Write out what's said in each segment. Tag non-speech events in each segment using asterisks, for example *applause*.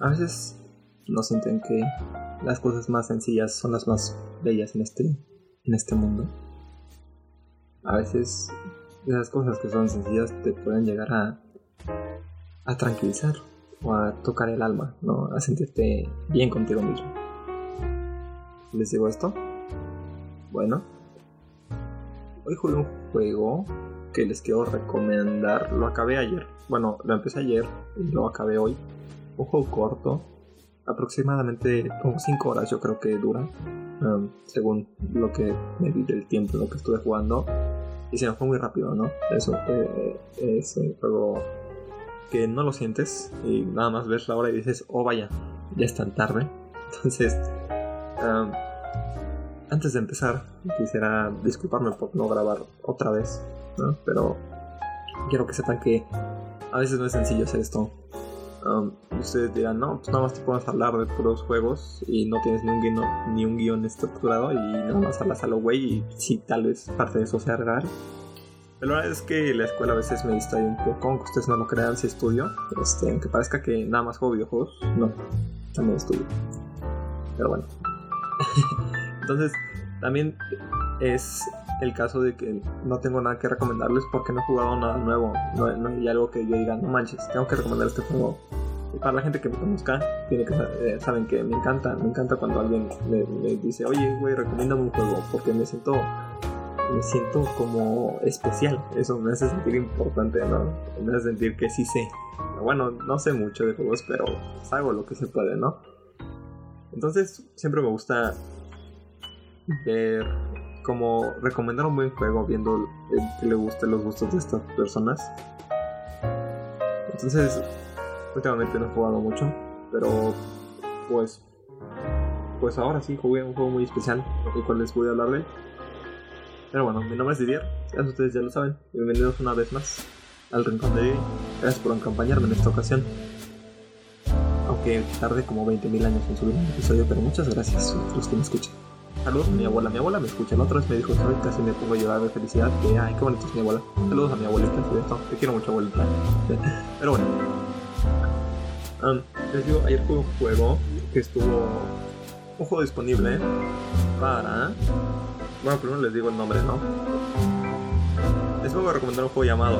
a veces no sienten que las cosas más sencillas son las más bellas en este, en este mundo. A veces esas cosas que son sencillas te pueden llegar a, a tranquilizar o a tocar el alma, ¿no? A sentirte bien contigo mismo. ¿Les digo esto? Bueno, hoy jugué un juego que les quiero recomendar. Lo acabé ayer. Bueno, lo empecé ayer y lo acabé hoy. Un corto, aproximadamente como 5 horas yo creo que dura, um, según lo que me di del tiempo, lo que estuve jugando. Y se me fue muy rápido, ¿no? Eso eh, es un juego que no lo sientes y nada más ves la hora y dices, oh vaya, ya es tan tarde. *laughs* Entonces, um, antes de empezar, quisiera disculparme por no grabar otra vez, ¿no? Pero quiero que sepan que a veces no es sencillo hacer esto. Um, ustedes dirán, no, pues nada más te puedes hablar de puros juegos y no tienes ni un guion, ni un guion estructurado y nada más hablas a lo güey y sí, tal vez parte de eso sea real. Pero la verdad es que la escuela a veces me distrae un poco, aunque ustedes no lo crean si estudio. Este, aunque parezca que nada más juego videojuegos, no, también estudio. Pero bueno. *laughs* Entonces, también es el caso de que no tengo nada que recomendarles porque no he jugado nada nuevo. No, hay algo que yo diga, no manches, tengo que recomendar este juego. Y para la gente que me conozca, tiene que eh, saben que me encanta, me encanta cuando alguien me, dice, oye, güey, recomiéndame un juego porque me siento, me siento como especial. Eso me hace sentir importante, ¿no? Me hace sentir que sí sé. Bueno, no sé mucho de juegos, pero hago lo que se puede, ¿no? Entonces, siempre me gusta ver como recomendar un buen juego viendo que le gusten los gustos de estas personas. Entonces, últimamente no he jugado mucho, pero pues pues ahora sí jugué un juego muy especial, el cual les voy a hablar de él. Pero bueno, mi nombre es Didier, ya ustedes ya lo saben. Bienvenidos una vez más al Rincón de Didier. Gracias por acompañarme en esta ocasión. Aunque tarde como 20.000 años en subir un episodio, pero muchas gracias a los que me escuchan. Saludos a mi abuela. Mi abuela me escucha. La otra vez me dijo, ¿sabes? Casi me pongo a llorar de felicidad. Que, ay, qué bonito es mi abuela. Saludos a mi abuelita. Te quiero mucho, abuelita. *laughs* Pero bueno. Um, ayer fue un juego que estuvo. Un juego disponible para. Bueno, primero les digo el nombre, ¿no? Les voy a recomendar un juego llamado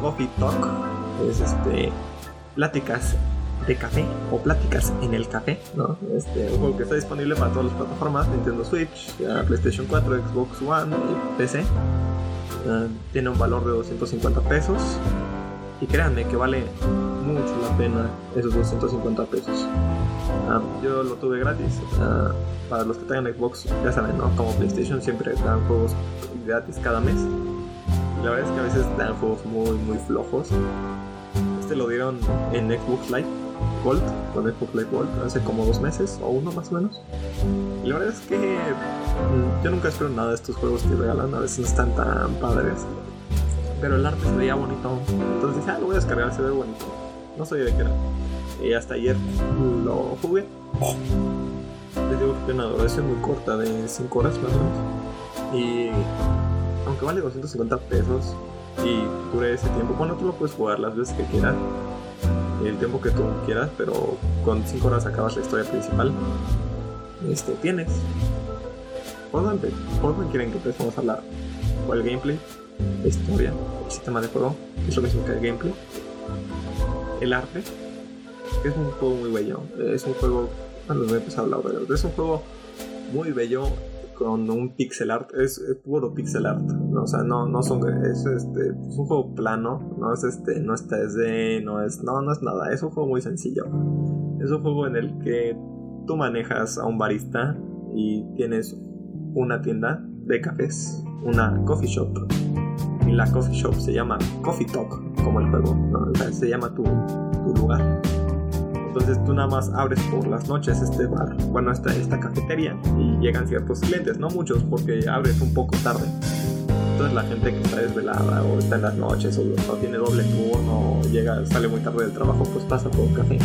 Coffee Talk. Es este. Pláticas de café o pláticas en el café, ¿no? Este, un juego que está disponible para todas las plataformas, Nintendo Switch, PlayStation 4, Xbox One y PC. Ah, tiene un valor de 250 pesos y créanme que vale mucho la pena esos 250 pesos. Ah, yo lo tuve gratis. Ah, para los que tengan Xbox, ya saben, ¿no? Como PlayStation siempre dan juegos gratis cada mes. La verdad es que a veces dan juegos muy, muy flojos. Este lo dieron en Xbox Live Gold, Xbox Live Gold, hace como dos meses o uno más o menos. Y la verdad es que mm, yo nunca espero nada de estos juegos que regalan, a veces no están tan padres. Pero el arte se veía bonito. Entonces dije, ah, lo voy a descargar, se ve bonito. No sabía de qué era. Y hasta ayer lo jugué. Les digo que una duración muy corta de 5 horas más o menos. Y aunque vale 250 pesos y dure ese tiempo, bueno, tú lo puedes jugar las veces que quieras el tiempo que tú quieras, pero con 5 horas acabas la historia principal. Este, tienes. ¿Por dónde, quieren que empecemos a hablar? ¿O el gameplay? ¿La historia? ¿El sistema de juego? ¿Qué es lo mismo que el gameplay? ¿El arte? Es un juego muy bello. Es un juego. Bueno, voy a empezar a hablar Es un juego muy bello con un pixel art, es, puro pixel art, ¿no? o sea, no, no son, es, este, es un juego plano, no es este, no es 3D, no es, no, no es nada, es un juego muy sencillo, es un juego en el que tú manejas a un barista y tienes una tienda de cafés, una coffee shop, y la coffee shop se llama Coffee Talk, como el juego, ¿no? se llama tu, tu lugar. Entonces tú nada más abres por las noches este bar, bueno, esta, esta cafetería y llegan ciertos clientes, no muchos porque abres un poco tarde. Entonces la gente que está desvelada o está en las noches o no tiene doble turno o llega, sale muy tarde del trabajo, pues pasa por un café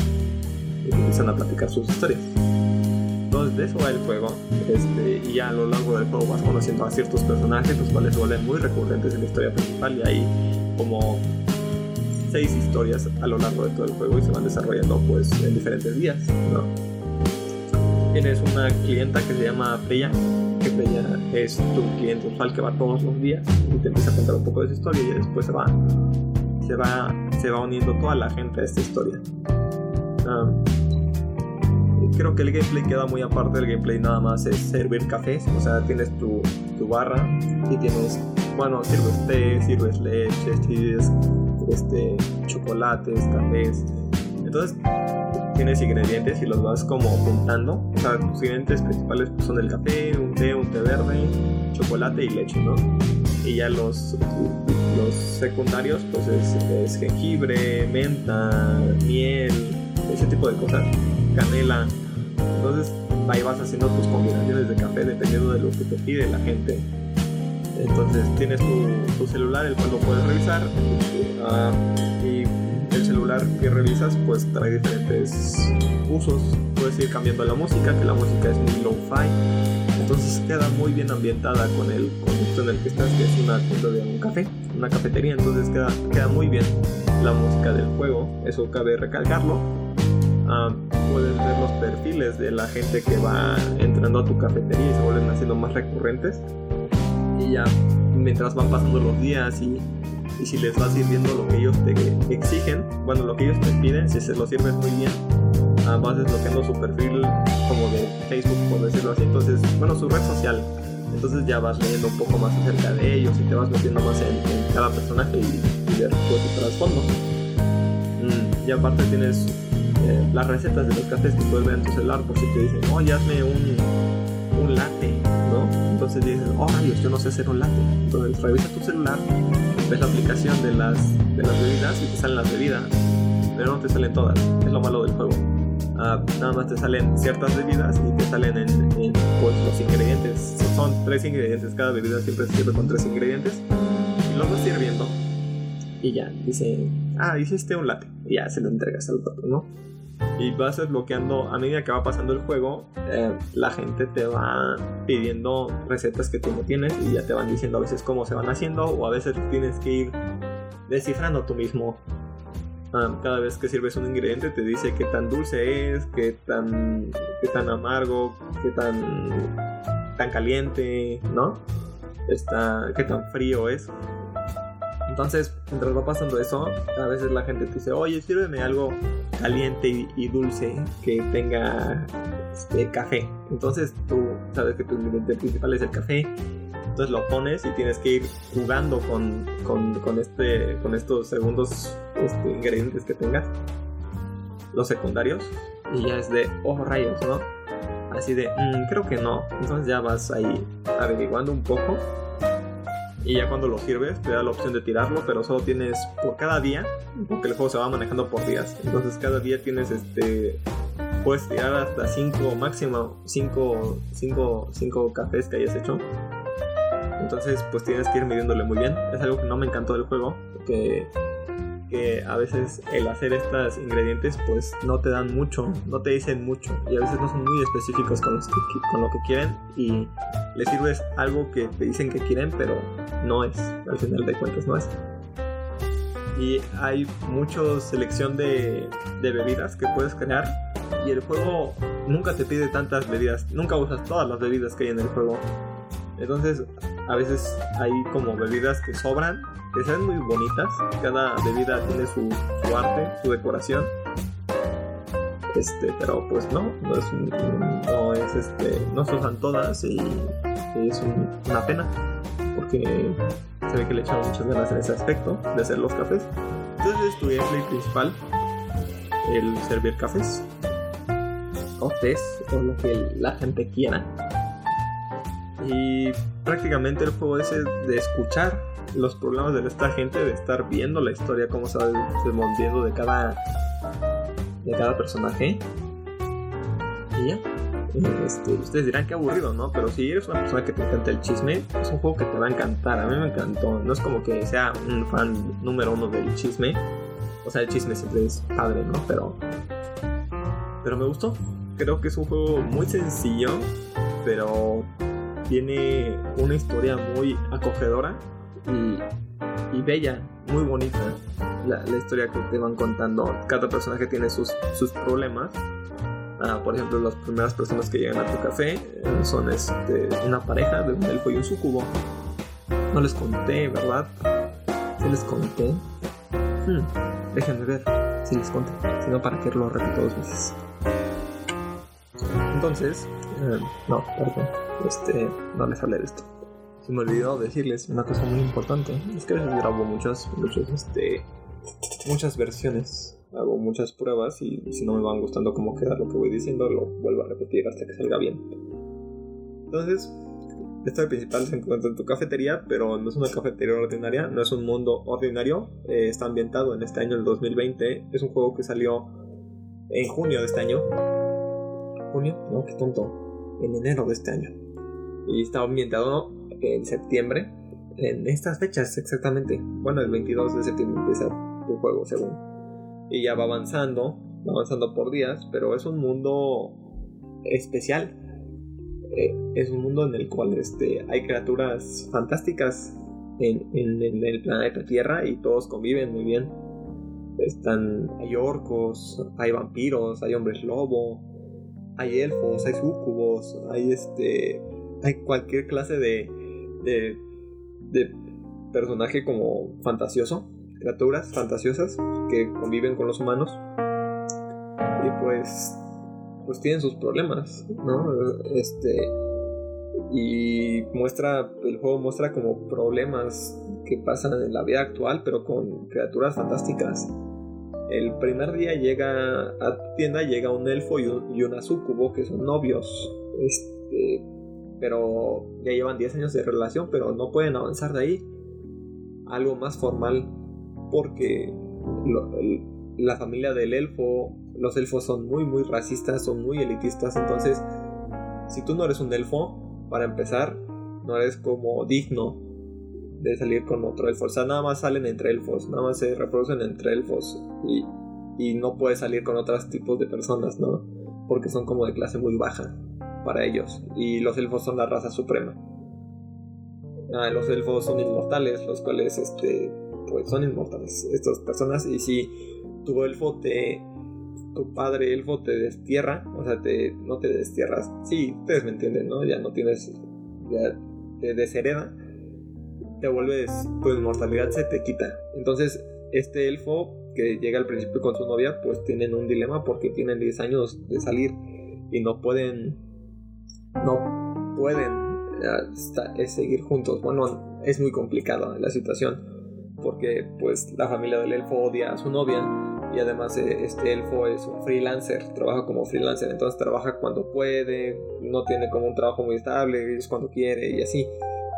y empiezan a platicar sus historias. Entonces de eso va el juego este, y a lo largo del juego vas conociendo a ciertos personajes los cuales vuelven muy recurrentes en la historia principal y ahí como seis historias a lo largo de todo el juego y se van desarrollando pues en diferentes días, ¿no? Tienes una clienta que se llama Freya, es tu cliente usual que va todos los días y te empieza a contar un poco de su historia y después se va, se va, se va uniendo toda la gente a esta historia. creo que el gameplay queda muy aparte del gameplay nada más es servir cafés, o sea, tienes tu, tu barra y tienes, bueno, sirves té, sirves leche, sirves este, chocolates, cafés. Entonces tienes ingredientes y los vas como juntando. O sea, tus ingredientes principales son el café, un té, un té verde, chocolate y leche, ¿no? Y ya los, los secundarios pues es, jengibre, menta, miel, ese tipo de cosas, canela. Entonces ahí vas haciendo tus combinaciones de café dependiendo de lo que te pide la gente. Entonces tienes tu, celular, el cual lo puedes revisar. Ah, y celular que revisas, pues trae diferentes usos. Puedes ir cambiando la música, que la música es muy low-fi. Entonces queda muy bien ambientada con el contexto en el que estás, que es una tienda de un café, una cafetería. Entonces queda, queda muy bien la música del juego. Eso cabe recalcarlo. Ah, puedes ver los perfiles de la gente que va entrando a tu cafetería y se vuelven haciendo más recurrentes y ya mientras van pasando los días y, y si les vas sirviendo lo que ellos te exigen, bueno, lo que ellos te piden, si se lo sirves muy bien, uh, vas desbloqueando su perfil como de Facebook, por decirlo así, entonces, bueno, su red social. Entonces ya vas leyendo un poco más acerca de ellos y te vas metiendo más en, cada personaje y, y ver pues, su trasfondo. Mm, y aparte tienes eh, las recetas de los cafés que puedes ver en tu celular por si te dicen, oye, hazme un, un latte entonces dices, oh rayos, yo no sé hacer un latte. Entonces revisa tu celular, ves la aplicación de las, de las bebidas y te salen las bebidas, pero no te salen todas, es lo malo del juego. Ah, nada más te salen ciertas bebidas y te salen en, pues, los ingredientes. Son tres ingredientes, cada bebida siempre se sirve con tres ingredientes. Y los vas sirviendo. Y ya, dice, ah, hiciste un latte. Y ya se lo entregas al otro, ¿no? Y vas desbloqueando a medida que va pasando el juego eh, la gente te va pidiendo recetas que tú no tienes y ya te van diciendo a veces cómo se van haciendo o a veces tienes que ir descifrando tú mismo. Ah, cada vez que sirves un ingrediente te dice qué tan dulce es qué tan qué tan amargo qué tan tan caliente no está qué tan frío es entonces, mientras va pasando eso, a veces la gente te dice, oye, sírveme algo caliente y, dulce que tenga este, café. Entonces tú sabes que tu ingrediente principal es el café. Entonces lo pones y tienes que ir jugando con, con, este, con estos segundos este, ingredientes que tengas. Los secundarios. Y ya es de, oh rayos, ¿no? Así de, mm, creo que no. Entonces ya vas ahí averiguando un poco y ya cuando lo sirves te da la opción de tirarlo, pero solo tienes por cada día, porque el juego se va manejando por días. Entonces cada día tienes este puedes tirar hasta 5 máximo 5 cinco, cinco cafés que hayas hecho. Entonces pues tienes que ir midiéndole muy bien. Es algo que no me encantó del juego, porque que a veces el hacer estos ingredientes pues no te dan mucho, no te dicen mucho y a veces no son muy específicos con, con lo que quieren y les sirves algo que te dicen que quieren pero no es, al final de cuentas no es. Y hay mucha selección de, de bebidas que puedes crear y el juego nunca te pide tantas bebidas, nunca usas todas las bebidas que hay en el juego. Entonces a veces hay como bebidas que sobran sean muy bonitas. Cada bebida tiene su, arte, su decoración. Este, pero pues no, no es, no es este, no se usan todas y, es una pena porque se ve que le echan muchas ganas en ese aspecto de hacer los cafés. Entonces tu gameplay principal, el servir cafés o tés o lo que la gente quiera. Y prácticamente el juego es de escuchar los problemas de esta gente, de estar viendo la historia, cómo se va desmontando de cada, de cada personaje. Y ya. Este, ustedes dirán que aburrido, ¿no? Pero si eres una persona que te encanta el chisme, es un juego que te va a encantar. A mí me encantó. No es como que sea un fan número uno del chisme. O sea, el chisme siempre es padre, ¿no? Pero. Pero me gustó. Creo que es un juego muy sencillo, pero tiene una historia muy acogedora y bella, muy bonita. La, historia que te van contando. Cada personaje tiene sus, sus problemas. Ah, por ejemplo, las primeras personas que llegan a tu café eh, son este, una pareja de un elfo y un sucubo. No les conté, ¿verdad? ¿Se les conté? Hmm, déjenme ver si les conté. Si no, ¿para qué lo repito dos veces? Entonces, eh, no, perdón. Este, no les hablé de esto. Se me olvidó decirles una cosa muy importante. Es que a veces grabo muchas, muchas, este, muchas versiones. Hago muchas pruebas y si no me van gustando cómo queda lo que voy diciendo, lo vuelvo a repetir hasta que salga bien. Entonces, historia principal se encuentra en tu cafetería, pero no es una cafetería ordinaria, no es un mundo ordinario. Eh, está ambientado en este año, el 2020. Es un juego que salió en junio de este año. ¿Junio? No, qué tonto. En enero de este año. Y está ambientado en septiembre. En estas fechas exactamente. Bueno, el 22 de septiembre empieza tu juego, según. Y ya va avanzando, va avanzando por días, pero es un mundo especial. Eh, es un mundo en el cual este, hay criaturas fantásticas en, en, el planeta Tierra y todos conviven muy bien. Están, hay orcos, hay vampiros, hay hombres lobo, hay elfos, hay sucubos, hay este, hay cualquier clase de, de, personaje como fantasioso, criaturas fantasiosas que conviven con los humanos y pues pues tienen sus problemas, ¿no? Este y muestra el juego muestra como problemas que pasan en la vida actual pero con criaturas fantásticas. El primer día llega a tienda llega un elfo y, un, y una sucubo que son novios. Este pero ya llevan 10 años de relación, pero no pueden avanzar de ahí. Algo más formal, porque la familia del elfo, los elfos son muy, muy racistas, son muy elitistas, entonces, si tú no eres un elfo, para empezar, no eres como digno de salir con otro elfo. O sea, nada más salen entre elfos, nada más se reproducen entre elfos y, y no puedes salir con otros tipos de personas, ¿no? Porque son como de clase muy baja para ellos y los elfos son la raza suprema. Ah, los elfos son inmortales, los cuales este pues son inmortales estas personas y si tu elfo te tu padre elfo te destierra, o sea, te no te destierras. Sí, ustedes me entienden, ¿no? Ya no tienes ya te deshereda, te vuelves tu inmortalidad se te quita. Entonces, este elfo que llega al principio con su novia, pues tienen un dilema porque tienen 10 años de salir y no pueden no pueden eh, seguir juntos. Bueno, es muy complicada la situación porque pues la familia del elfo odia a su novia y además eh, este elfo es un freelancer, trabaja como freelancer, entonces trabaja cuando puede, no tiene como un trabajo muy estable, es cuando quiere y así.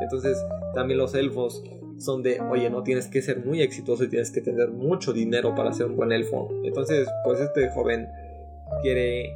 Entonces también los elfos son de, oye, no tienes que ser muy exitoso y tienes que tener mucho dinero para ser un buen elfo. Entonces, pues este joven quiere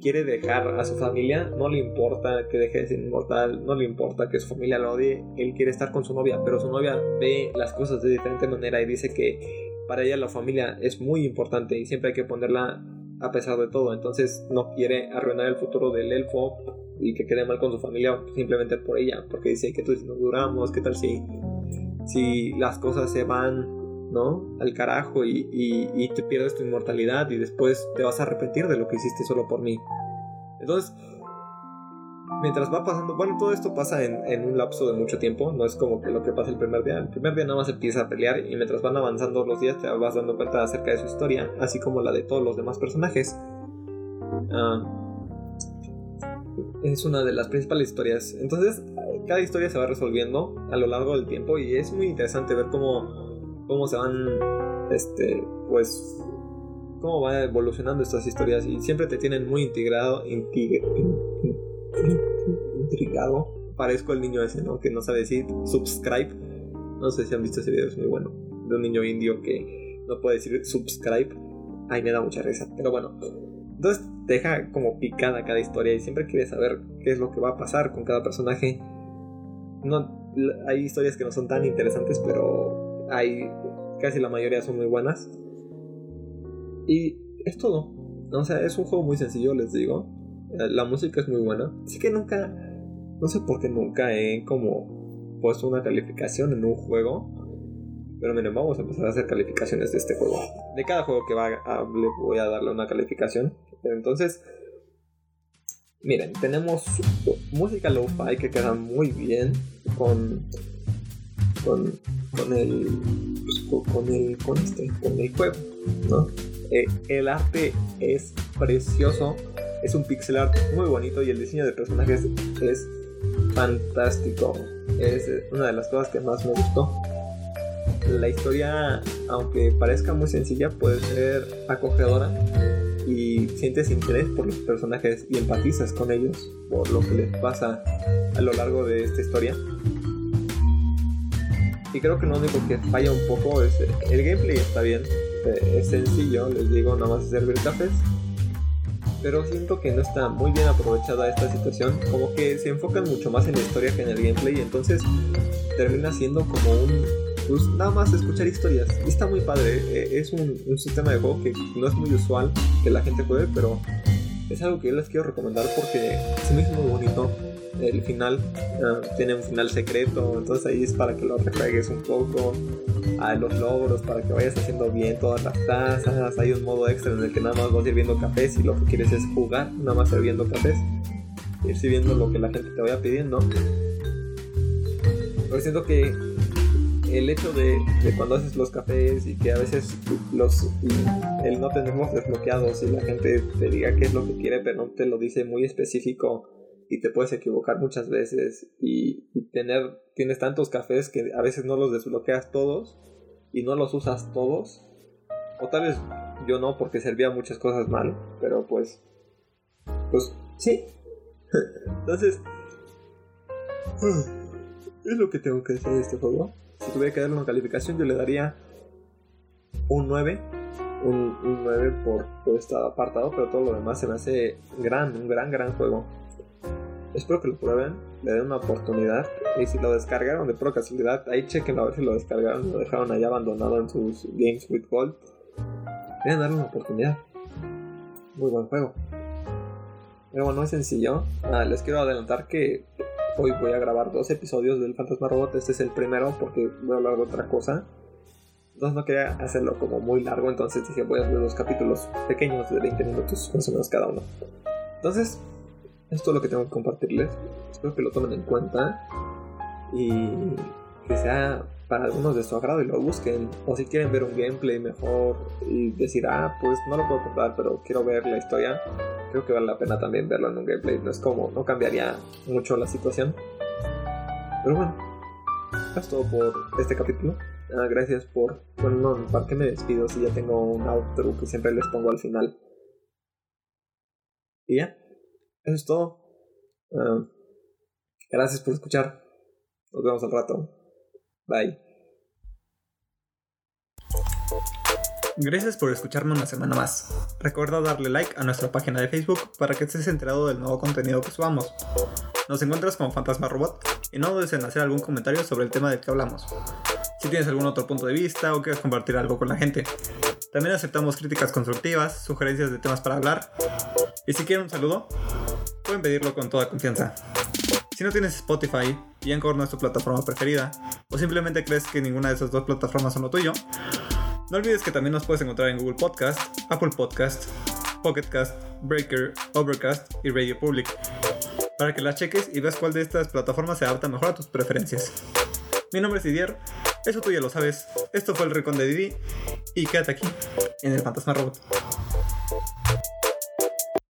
quiere dejar a su familia, no le importa que deje de ser inmortal, no le importa que su familia lo odie, él quiere estar con su novia, pero su novia ve las cosas de diferente manera y dice que para ella la familia es muy importante y siempre hay que ponerla a pesar de todo, entonces no quiere arruinar el futuro del elfo y que quede mal con su familia simplemente por ella, porque dice que tú no duramos, qué tal si, si las cosas se van ¿no? Al carajo y, te pierdes tu inmortalidad y después te vas a arrepentir de lo que hiciste solo por mí. Entonces, mientras va pasando, bueno, todo esto pasa en, un lapso de mucho tiempo, no es como que lo que pasa el primer día, el primer día nada más empieza a pelear y mientras van avanzando los días te vas dando cuenta acerca de su historia, así como la de todos los demás personajes. Ah, es una de las principales historias. Entonces, cada historia se va resolviendo a lo largo del tiempo y es muy interesante ver cómo cómo se van, este, pues, cómo va evolucionando estas historias y siempre te tienen muy integrado, intrigado. Parezco el niño ese, ¿no? Que no sabe decir subscribe. No sé si han visto ese video, es muy bueno. De un niño indio que no puede decir subscribe. Ay, me da mucha risa. Pero bueno. Entonces te deja como picada cada historia y siempre quieres saber qué es lo que va a pasar con cada personaje. No, hay historias que no son tan interesantes, pero hay casi la mayoría son muy buenas. Y es todo. O sea, es un juego muy sencillo, les digo. Eh, la música es muy buena. Así que nunca, no sé por qué nunca he como puesto una calificación en un juego. Pero miren, vamos a empezar a hacer calificaciones de este juego. De cada juego que va a, le voy a darle una calificación. Entonces, miren, tenemos música lo-fi que queda muy bien con con, con el con el con este con el juego, ¿no? Eh, el arte es precioso, es un pixel art muy bonito y el diseño de personajes es fantástico. Es una de las cosas que más me gustó. La historia, aunque parezca muy sencilla, puede ser acogedora y sientes interés por los personajes y empatizas con ellos por lo que les pasa a lo largo de esta historia. Y creo que lo único que falla un poco es el gameplay está bien, eh, es sencillo, les digo, nada más servir cafés. Pero siento que no está muy bien aprovechada esta situación, como que se enfocan mucho más en la historia que en el gameplay, entonces termina siendo como un, pues nada más escuchar historias. Está muy padre, eh, es un, un sistema de juego que no es muy usual que la gente juegue, pero es algo que yo les quiero recomendar porque se me hizo muy bonito el final ah, tiene un final secreto, entonces ahí es para que lo rejuegues un poco a los logros, para que vayas haciendo bien todas las tazas, hay un modo extra en el que nada más vas sirviendo cafés y lo que quieres es jugar, nada más sirviendo cafés, ir sirviendo lo que la gente te vaya pidiendo. Pero siento que el hecho de, de, cuando haces los cafés y que a veces los el no tenerlos desbloqueados y la gente te diga qué es lo que quiere pero no te lo dice muy específico y te puedes equivocar muchas veces y, tener tienes tantos cafés que a veces no los desbloqueas todos y no los usas todos. O tal vez yo no porque servía muchas cosas mal pero pues pues sí. *laughs* Entonces *sighs* es lo que tengo que decir de este juego si tuviera que darle una calificación yo le daría un 9 un, 9 por, por este apartado pero todo lo demás se me hace gran un gran gran juego Espero que lo prueben, le den una oportunidad. Y si lo descargaron de pura casualidad, ahí chequen a ver si lo descargaron, lo dejaron ahí abandonado en sus Games with Gold. Deben darle una oportunidad. Muy buen juego. Pero bueno, es sencillo. Ah, les quiero adelantar que hoy voy a grabar dos episodios del Fantasma Robot. Este es el primero porque voy a hablar de otra cosa. Entonces no quería hacerlo como muy largo, entonces dije voy a hacer dos capítulos pequeños de 20 minutos más o menos cada uno. Entonces, esto es lo que tengo que compartirles. Espero que lo tomen en cuenta y que sea para algunos de su agrado y lo busquen. O si quieren ver un gameplay mejor y decir, ah, pues no lo puedo comprar, pero quiero ver la historia, creo que vale la pena también verlo en un gameplay. No es como, no cambiaría mucho la situación. Pero bueno, es todo por este capítulo. Ah, gracias por. Bueno, no, ¿para qué me despido si ya tengo un outro que siempre les pongo al final? Y ya. Eso es todo. Ah, gracias por escuchar. Nos vemos al rato. Bye. Gracias por escucharme una semana más. Recuerda darle like a nuestra página de Facebook para que estés enterado del nuevo contenido que subamos. Nos encuentras como Fantasma Robot y no dudes en hacer algún comentario sobre el tema del que hablamos. Si tienes algún otro punto de vista o quieres compartir algo con la gente. También aceptamos críticas constructivas, sugerencias de temas para hablar. Y si quieren un saludo, pueden pedirlo con toda confianza. Si no tienes Spotify y Anchor no es tu plataforma preferida, o simplemente crees que ninguna de esas dos plataformas son lo tuyo, no olvides que también nos puedes encontrar en Google Podcast, Apple Podcast, Pocket Cast, Breaker, Overcast y Radio Public, para que las cheques y veas cuál de estas plataformas se adapta mejor a tus preferencias. Mi nombre es Didier, eso tú ya lo sabes, esto fue el Recon de Didi, y quédate aquí, en el Fantasma Robot.